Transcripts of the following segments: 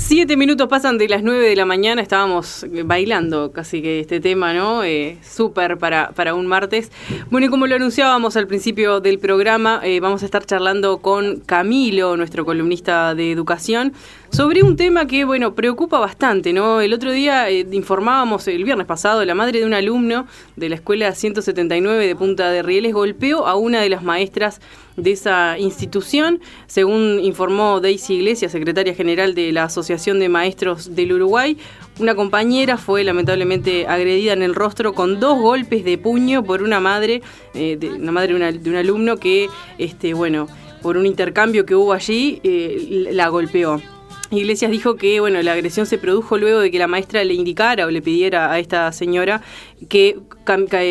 Siete minutos pasan de las nueve de la mañana, estábamos bailando casi que este tema, ¿no? Eh, Súper para, para un martes. Bueno, y como lo anunciábamos al principio del programa, eh, vamos a estar charlando con Camilo, nuestro columnista de educación, sobre un tema que, bueno, preocupa bastante, ¿no? El otro día eh, informábamos, el viernes pasado, la madre de un alumno de la escuela 179 de Punta de Rieles golpeó a una de las maestras de esa institución, según informó Daisy Iglesias, secretaria general de la Asociación de Maestros del Uruguay. Una compañera fue lamentablemente agredida en el rostro con dos golpes de puño por una madre, eh, de, una madre de, un alumno que, este, bueno, por un intercambio que hubo allí, eh, la golpeó. Iglesias dijo que bueno, la agresión se produjo luego de que la maestra le indicara o le pidiera a esta señora que,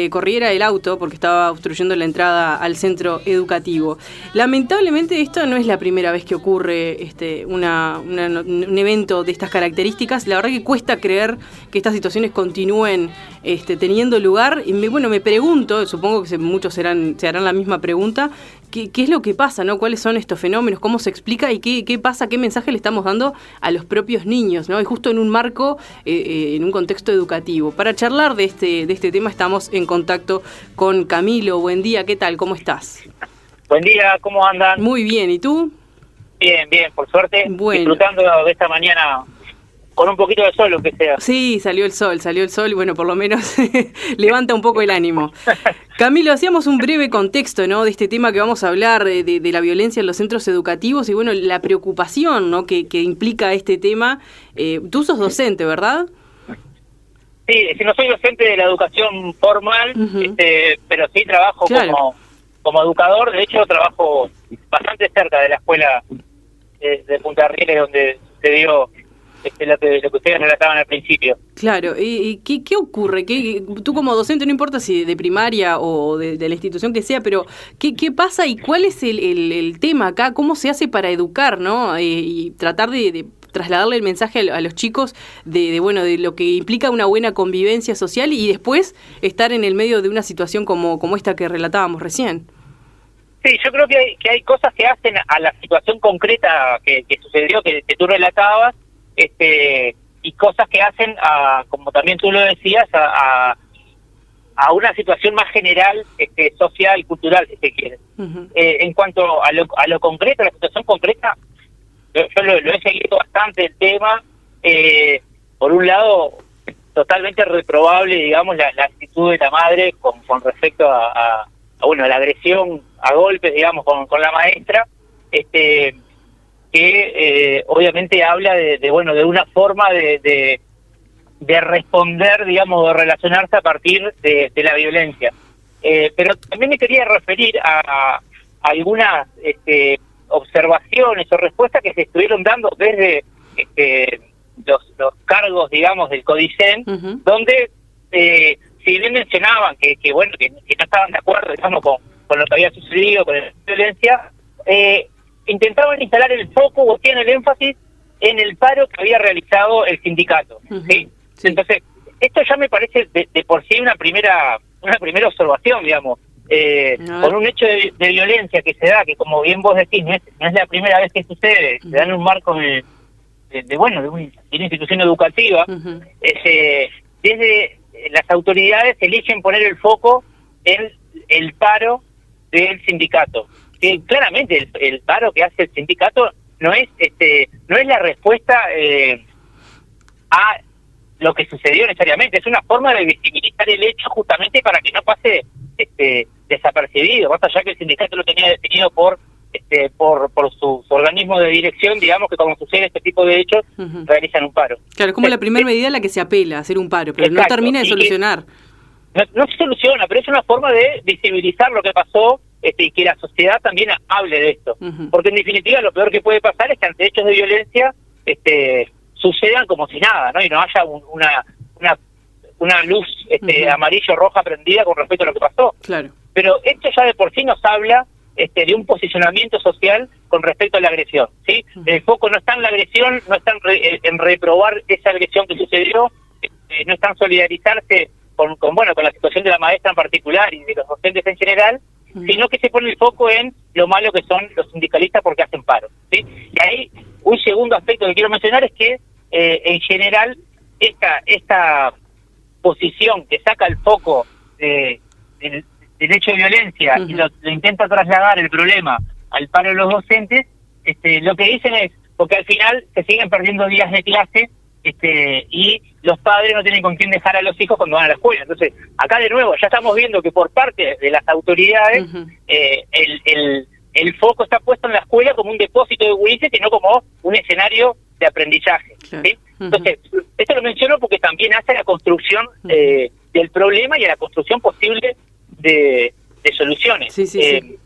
corriera el auto porque estaba obstruyendo la entrada al centro educativo. Lamentablemente esto no es la primera vez que ocurre este, un evento de estas características. La verdad que cuesta creer que estas situaciones continúen este, teniendo lugar. Y bueno, me pregunto, supongo que muchos serán, se harán la misma pregunta, ¿qué, es lo que pasa? ¿Cuáles son estos fenómenos? ¿Cómo se explica? ¿Y qué, pasa? ¿Qué mensaje le estamos dando a los propios niños? Y justo en un marco, eh, eh, en un contexto educativo. Para charlar de este de, este tema estamos en contacto con Camilo. Buen día, ¿qué tal? ¿Cómo estás? Buen día, ¿cómo andan? Muy bien, ¿y tú? Bien, bien, por suerte. Disfrutando de esta mañana con un poquito de sol, lo que sea. Sí, salió el sol, salió el sol y bueno, por lo menos levanta un poco el ánimo. Camilo, hacíamos un breve contexto, ¿no? De este tema que vamos a hablar, de, la violencia en los centros educativos y bueno, la preocupación, ¿no? Que, implica este tema. Eh, tú sos docente, ¿verdad? Sí, si no soy docente de la educación formal, este, pero sí trabajo como, como educador. De hecho, trabajo bastante cerca de la escuela de, Punta Rieles, donde se dio este, lo, que, lo que ustedes relataban al principio. Claro, ¿y, qué, qué, ocurre? ¿Qué, tú como docente, no importa si de primaria o de, la institución que sea, pero ¿qué, qué pasa y cuál es el, el, tema acá? ¿Cómo se hace para educar, no? Eh, y tratar de trasladarle el mensaje a, los chicos de, bueno de lo que implica una buena convivencia social y después estar en el medio de una situación como, como esta que relatábamos recién. Sí, yo creo que hay, que hay cosas que hacen a la situación concreta que, sucedió, que, tú relatabas, este, y cosas que hacen, a, como también tú lo decías, a, a, una situación más general, este, social, cultural, si se quiere. Eh, en cuanto a lo, a lo concreto, la situación concreta, yo, lo, he seguido bastante el tema. Eh, por un lado, totalmente reprobable, digamos, la, actitud de la madre con, con respecto a, bueno, a la agresión a golpes, digamos, con, con la maestra, este que eh, obviamente habla de, bueno, de una forma de, de, responder, digamos, de relacionarse a partir de, la violencia. Eh, pero también me quería referir a, a algunas este, observaciones o respuestas que se estuvieron dando desde este, los, cargos, digamos, del CODICEN, donde eh, si bien mencionaban que, que bueno, que, no estaban de acuerdo, digamos, con, con lo que había sucedido con la violencia, eh, intentaban instalar el foco o tienen el énfasis en el paro que había realizado el sindicato. ¿sí? Entonces, esto ya me parece de, de, por sí una primera una primera observación, digamos eh, por un hecho de, violencia que se da, que como bien vos decís, no es, la primera vez que sucede, se da en un marco de, bueno, de, una institución educativa, este, desde las autoridades eligen poner el foco en el paro del sindicato. Que claramente el, paro que hace el sindicato no es este no es la respuesta eh, a lo que sucedió necesariamente, es una forma de visibilizar el hecho justamente para que no pase este desapercibido, más allá que el sindicato lo tenía definido por este, por, por su, organismo de dirección, digamos que cuando sucede este tipo de hechos, realizan un paro. Claro, es como la primera medida a la que se apela, hacer un paro, pero no termina de solucionar. no, se soluciona, pero es una forma de visibilizar lo que pasó este, y que la sociedad también hable de esto. Porque en definitiva lo peor que puede pasar es que ante hechos de violencia este, sucedan como si nada, ¿no? Y no haya una, una, una luz este, amarillo roja prendida con respecto a lo que pasó. Claro. Pero esto ya de por sí nos habla este, de un posicionamiento social con respecto a la agresión. ¿sí? El foco no está en la agresión, no está en, en reprobar esa agresión que sucedió, este, no está en solidarizarse con, con, bueno, con la situación de la maestra en particular y de los docentes en general, sino que se pone el foco en lo malo que son los sindicalistas porque hacen paro. ¿sí? Y ahí un segundo aspecto que quiero mencionar es que eh, en general esta esta posición que saca el foco de, del, hecho de violencia y lo, intenta trasladar el problema al paro de los docentes, este, lo que dicen es, porque al final se siguen perdiendo días de clase este, y los padres no tienen con quién dejar a los hijos cuando van a la escuela. Entonces, acá de nuevo, ya estamos viendo que por parte de las autoridades eh, el, el, el, foco está puesto en la escuela como un depósito de gurises y no como un escenario de aprendizaje. Entonces, esto lo menciono porque también hace a la construcción eh, del problema y a la construcción posible de, soluciones. Eh,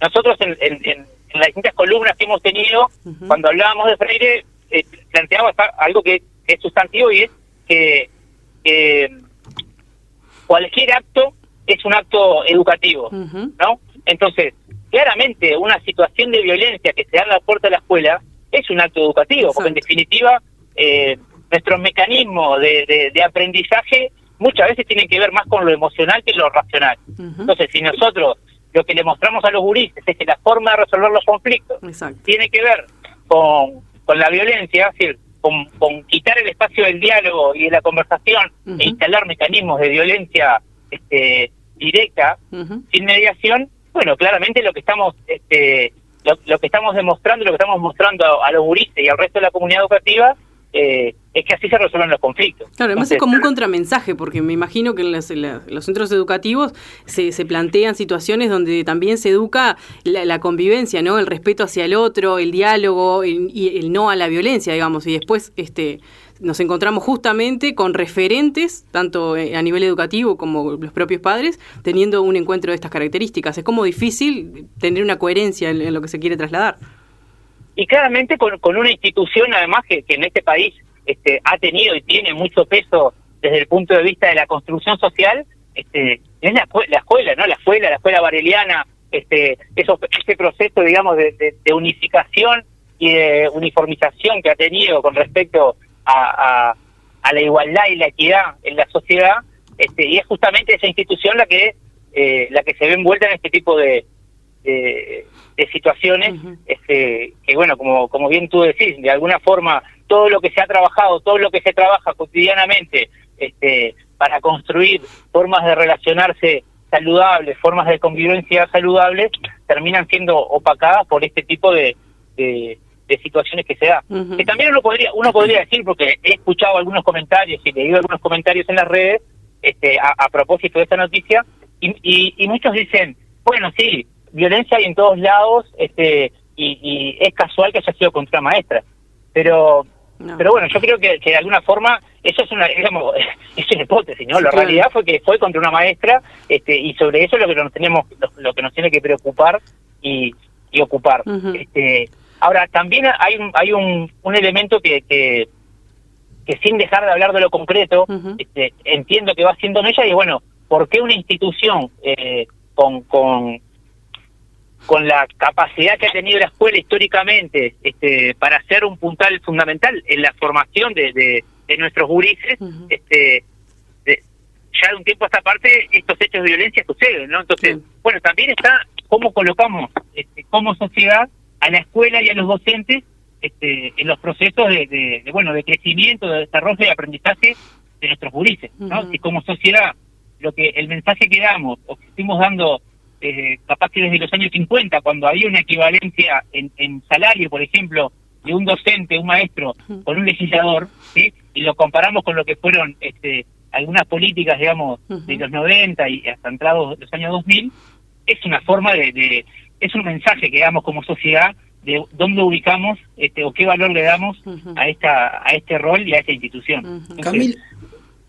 nosotros en, en, las distintas columnas que hemos tenido, cuando hablábamos de Freire, eh, planteaba algo que es sustantivo y es que cualquier acto es un acto educativo, ¿no? Entonces, claramente una situación de violencia que se da en la puerta de la escuela es un acto educativo, porque en definitiva eh, nuestros mecanismos de, de, aprendizaje muchas veces tienen que ver más con lo emocional que lo racional. Entonces, si nosotros lo que le mostramos a los gurises es que la forma de resolver los conflictos tiene que ver con, con la violencia, es decir, con, con, quitar el espacio del diálogo y de la conversación e instalar mecanismos de violencia este, directa, sin mediación, bueno, claramente lo que estamos este, lo, que estamos demostrando, lo que estamos mostrando a, los gurises y al resto de la comunidad educativa eh, es que así se resuelven los conflictos. Claro, además es como un contramensaje, porque me imagino que en, los centros educativos se, se, plantean situaciones donde también se educa la, convivencia, ¿no? El respeto hacia el otro, el diálogo y el no a la violencia, digamos, y después este nos encontramos justamente con referentes, tanto eh, a nivel educativo como los propios padres, teniendo un encuentro de estas características. Es como difícil tener una coherencia en, lo que se quiere trasladar. Y claramente con, con una institución, además, que, en este país este, ha tenido y tiene mucho peso desde el punto de vista de la construcción social, este, es la, la escuela, ¿no? La escuela, la escuela bareliana, este, eso, ese proceso, digamos, de, de unificación y de uniformización que ha tenido con respecto a, la igualdad y la equidad en la sociedad, este, y es justamente esa institución la que eh, la que se ve envuelta en este tipo de, de, situaciones, este, que bueno, como, como bien tú decís, de alguna forma todo lo que se ha trabajado, todo lo que se trabaja cotidianamente este, para construir formas de relacionarse saludables, formas de convivencia saludables, terminan siendo opacadas por este tipo de, de situaciones que se da. Que también uno podría, uno podría decir, porque he escuchado algunos comentarios y leído algunos comentarios en las redes este, a, propósito de esta noticia, y, y, muchos dicen, bueno, sí, violencia hay en todos lados, este, y, es casual que haya sido contra maestra. Pero pero bueno, yo creo que, que, de alguna forma eso es una digamos, es una hipótesis, ¿no? la realidad fue que fue contra una maestra este, y sobre eso es lo que nos tenemos lo, que nos tiene que preocupar y, y ocupar. este, Ahora, también hay un, hay un, un elemento que, que, sin dejar de hablar de lo concreto, este, entiendo que va haciendo en ella y bueno, ¿por qué una institución eh, con, con, con la capacidad que ha tenido la escuela históricamente este, para ser un puntal fundamental en la formación de, de, nuestros gurises, este, ya de un tiempo a esta parte estos hechos de violencia suceden, ¿no? Entonces, bueno, también está cómo colocamos este, como sociedad a la escuela y a los docentes este, en los procesos de, bueno de crecimiento, de desarrollo y aprendizaje de nuestros gurises, ¿no? Y como sociedad, lo que el mensaje que damos o que estuvimos dando eh, capaz que desde los años 50, cuando había una equivalencia en, en salario, por ejemplo, de un docente, un maestro, con un legislador, ¿sí? y lo comparamos con lo que fueron este, algunas políticas, digamos, de los 90 y hasta entrados los años 2000, es una forma de, es un mensaje que damos como sociedad de dónde ubicamos este, o qué valor le damos a esta a este rol y a esta institución.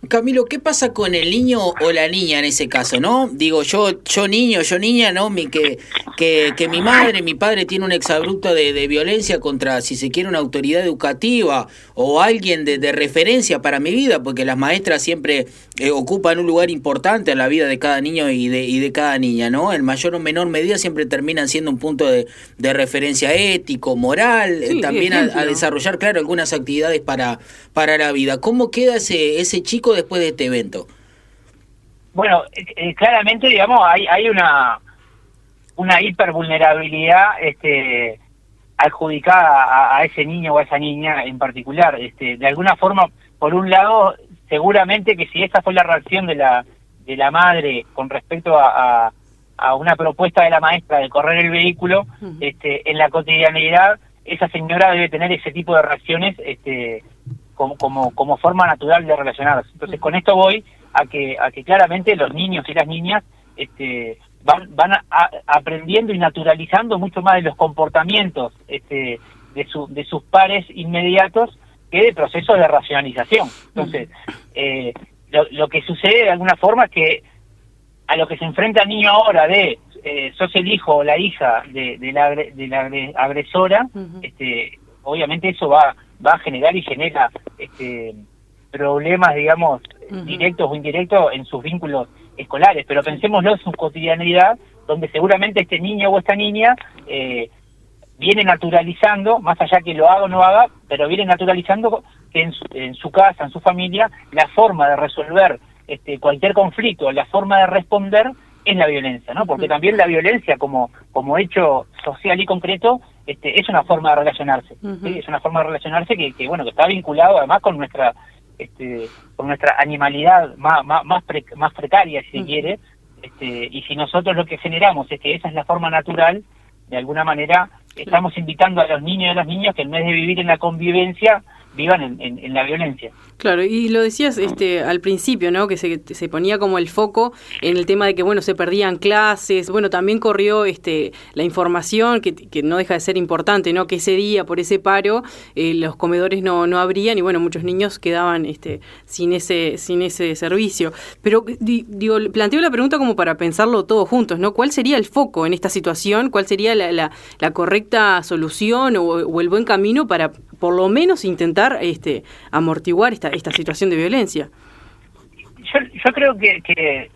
Camilo, ¿qué pasa con el niño o la niña en ese caso, no? Digo, yo yo niño, yo niña, ¿no? Mi, que, que, que mi madre, mi padre tiene un exabrupto de, de, violencia contra, si se quiere, una autoridad educativa o alguien de, de referencia para mi vida, porque las maestras siempre eh, ocupan un lugar importante en la vida de cada niño y de, y de cada niña, ¿no? En mayor o menor medida siempre terminan siendo un punto de, de referencia ético, moral, eh, también a, desarrollar, claro, algunas actividades para, para la vida. ¿Cómo queda ese, ese chico después de este evento? Bueno, eh, eh, claramente, digamos, hay, hay una una hipervulnerabilidad este, adjudicada a, ese niño o a esa niña en particular. Este, de alguna forma, por un lado, seguramente que si esa fue la reacción de la, de la madre con respecto a, a, una propuesta de la maestra de correr el vehículo, este, en la cotidianidad esa señora debe tener ese tipo de reacciones este, como, como, como forma natural de relacionarse. Entonces, con esto voy a que, a que claramente los niños y las niñas este, van, van aprendiendo y naturalizando mucho más de los comportamientos este, de, su, de sus pares inmediatos que de procesos de racionalización. Entonces, eh, lo, que sucede de alguna forma es que a lo que se enfrenta el niño ahora de eh, sos el hijo o la hija de, la, de la agresora, este, obviamente eso va, va a generar y genera este, problemas, digamos, directos o indirectos en sus vínculos escolares, pero pensémoslo en su cotidianidad, donde seguramente este niño o esta niña eh, viene naturalizando, más allá que lo haga o no haga, pero viene naturalizando que en su, en su casa, en su familia, la forma de resolver este, cualquier conflicto, la forma de responder es la violencia, ¿no? Porque también la violencia como, como hecho social y concreto este, es una forma de relacionarse, es una forma de relacionarse que, que, bueno, que está vinculado además con nuestra este, con nuestra animalidad más, más, más, precaria, si se quiere, este, y si nosotros lo que generamos es que esa es la forma natural, de alguna manera estamos invitando a los niños y a las niñas que en vez de vivir en la convivencia, vivan en, la violencia. Claro, y lo decías este al principio, ¿no? Que se, se, ponía como el foco en el tema de que, bueno, se perdían clases, bueno, también corrió este la información, que, que no deja de ser importante, ¿no? Que ese día, por ese paro, eh, los comedores no, no abrían y, bueno, muchos niños quedaban este sin ese sin ese servicio. Pero, digo, planteo la pregunta como para pensarlo todos juntos, ¿no? ¿Cuál sería el foco en esta situación? ¿Cuál sería la, la, correcta solución o, o el buen camino para, por lo menos, intentar este, amortiguar esta, esta situación de violencia. Yo, yo creo que, que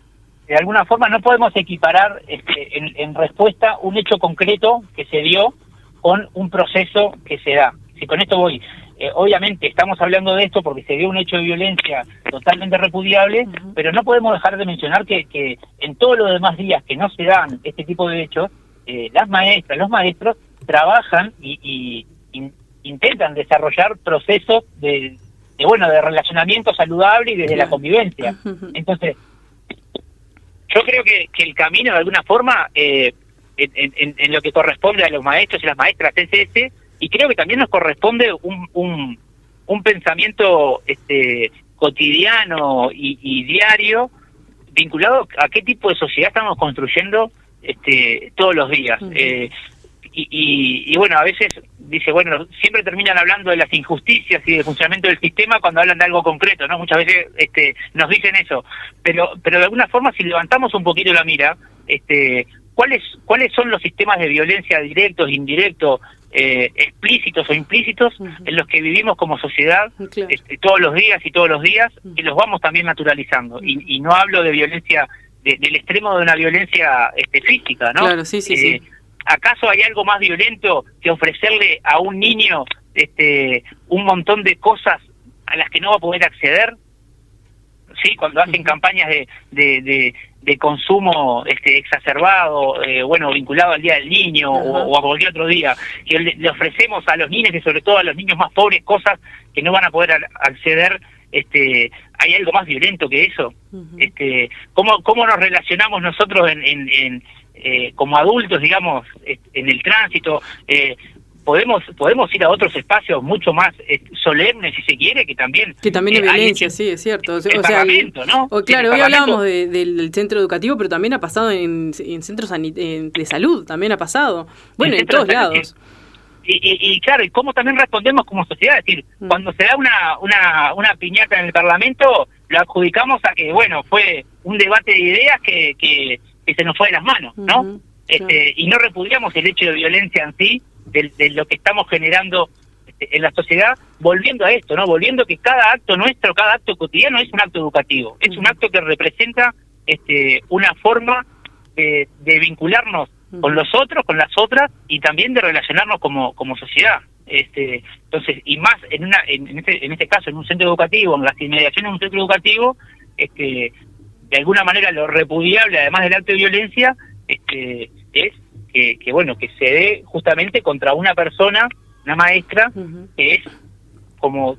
de alguna forma no podemos equiparar este, en, respuesta un hecho concreto que se dio con un proceso que se da. Si con esto voy, eh, obviamente estamos hablando de esto porque se dio un hecho de violencia totalmente repudiable, pero no podemos dejar de mencionar que, que en todos los demás días que no se dan este tipo de hechos, eh, las maestras, los maestros trabajan y, y intentan desarrollar procesos de, bueno de relacionamiento saludable y desde la convivencia. Entonces, yo creo que, que el camino de alguna forma eh, en, en, lo que corresponde a los maestros y las maestras es ese, y creo que también nos corresponde un, un, un pensamiento este, cotidiano y, diario vinculado a qué tipo de sociedad estamos construyendo este, todos los días. eh, y, y, bueno, a veces dice, bueno, siempre terminan hablando de las injusticias y del funcionamiento del sistema cuando hablan de algo concreto, ¿no? Muchas veces este, nos dicen eso, pero, pero de alguna forma si levantamos un poquito la mira, este, ¿cuáles, cuáles son los sistemas de violencia directos, indirectos, eh, explícitos o implícitos en los que vivimos como sociedad este, todos los días y todos los días y los vamos también naturalizando? y, y, no hablo de violencia, del extremo de una violencia este, física, ¿no? Claro, sí, sí, sí eh, ¿acaso hay algo más violento que ofrecerle a un niño este un montón de cosas a las que no va a poder acceder? Sí, cuando hacen campañas de, de, de, consumo este exacerbado, eh, bueno, vinculado al Día del Niño o, a cualquier otro día, que le, ofrecemos a los niños y sobre todo a los niños más pobres cosas que no van a poder acceder este hay algo más violento que eso este cómo cómo nos relacionamos nosotros en, en, eh, como adultos, digamos, en el tránsito, eh, podemos podemos ir a otros espacios mucho más eh, solemnes, si se quiere, que también... Que también hay violencia, sí, es cierto. O sea, ¿no? claro, hoy hablábamos del centro educativo, pero también ha pasado en, centros de salud, también ha pasado. Bueno, en, todos lados. Y, y, claro, y cómo también respondemos como sociedad, es decir, mm. cuando se da una, una, una piñata en el Parlamento, lo adjudicamos a que, bueno, fue un debate de ideas que, que que se nos fue de las manos, ¿no? este, Y no repudiamos el hecho de violencia en sí, de, lo que estamos generando este, en la sociedad, volviendo a esto, ¿no? Volviendo que cada acto nuestro, cada acto cotidiano es un acto educativo, es un acto que representa este, una forma de, vincularnos con los otros, con las otras y también de relacionarnos como, como sociedad. Este, entonces, y más en, una, en, este, en este caso, en un centro educativo, en las inmediaciones de un centro educativo, este, de alguna manera lo repudiable, además del acto de violencia, este, es que, que, bueno, que se dé justamente contra una persona, una maestra, que es como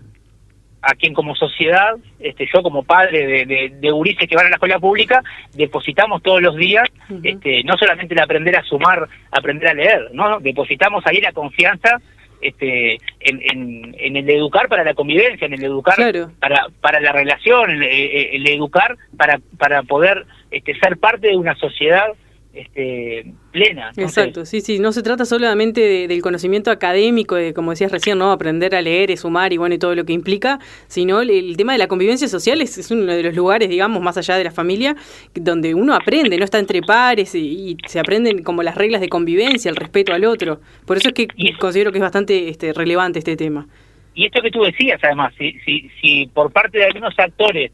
a quien como sociedad, este, yo como padre de, de, de que van a la escuela pública, depositamos todos los días, este, no solamente el aprender a sumar, aprender a leer, no, depositamos ahí la confianza este, en, en, el educar para la convivencia, en el educar para, para la relación, en el, educar para, para poder este, ser parte de una sociedad este, plena. Exacto, sí, sí, no se trata solamente del conocimiento académico, de, como decías recién, ¿no? Aprender a leer, y sumar y bueno, y todo lo que implica, sino el, tema de la convivencia social es, uno de los lugares, digamos, más allá de la familia, donde uno aprende, no está entre pares y, se aprenden como las reglas de convivencia, el respeto al otro. Por eso es que considero que es bastante este, relevante este tema. Y esto que tú decías, además, si, si, si por parte de algunos actores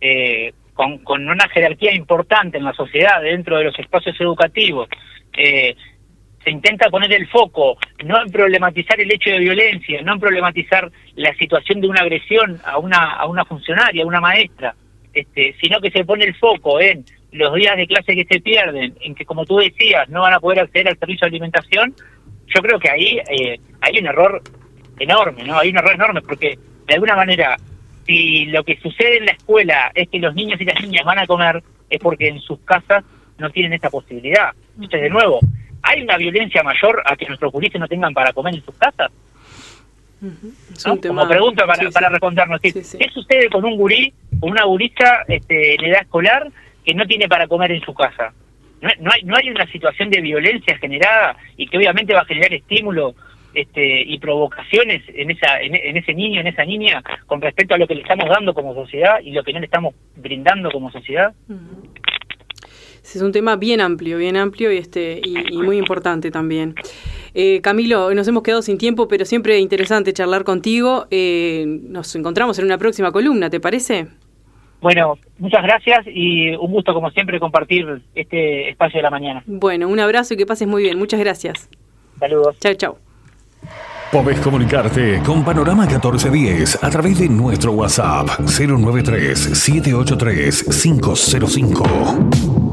eh, con, con una jerarquía importante en la sociedad, dentro de los espacios educativos, eh, se intenta poner el foco no en problematizar el hecho de violencia, no en problematizar la situación de una agresión a una, a una funcionaria, a una maestra, este, sino que se pone el foco en los días de clase que se pierden, en que, como tú decías, no van a poder acceder al servicio de alimentación, yo creo que ahí eh, hay un error enorme, ¿no? Hay un error enorme porque, de alguna manera, si lo que sucede en la escuela es que los niños y las niñas van a comer, es porque en sus casas no tienen esa posibilidad. Entonces, de nuevo, ¿hay una violencia mayor a que nuestros juristas no tengan para comer en sus casas? Como pregunta para, para respondernos, ¿qué sucede con un gurí, con una gurista este, en edad escolar que no tiene para comer en su casa? No, no, hay, no hay una situación de violencia generada y que obviamente va a generar estímulo este, y provocaciones en, esa, en, ese niño, en esa niña, con respecto a lo que le estamos dando como sociedad y lo que no le estamos brindando como sociedad? es un tema bien amplio, bien amplio y, este, y, muy importante también. Eh, Camilo, nos hemos quedado sin tiempo, pero siempre interesante charlar contigo. Eh, nos encontramos en una próxima columna, ¿te parece? Bueno, muchas gracias y un gusto como siempre compartir este espacio de la mañana. Bueno, un abrazo y que pases muy bien. Muchas gracias. Saludos. Chao, chao. Podés comunicarte con Panorama 1410 a través de nuestro WhatsApp 093 783 505.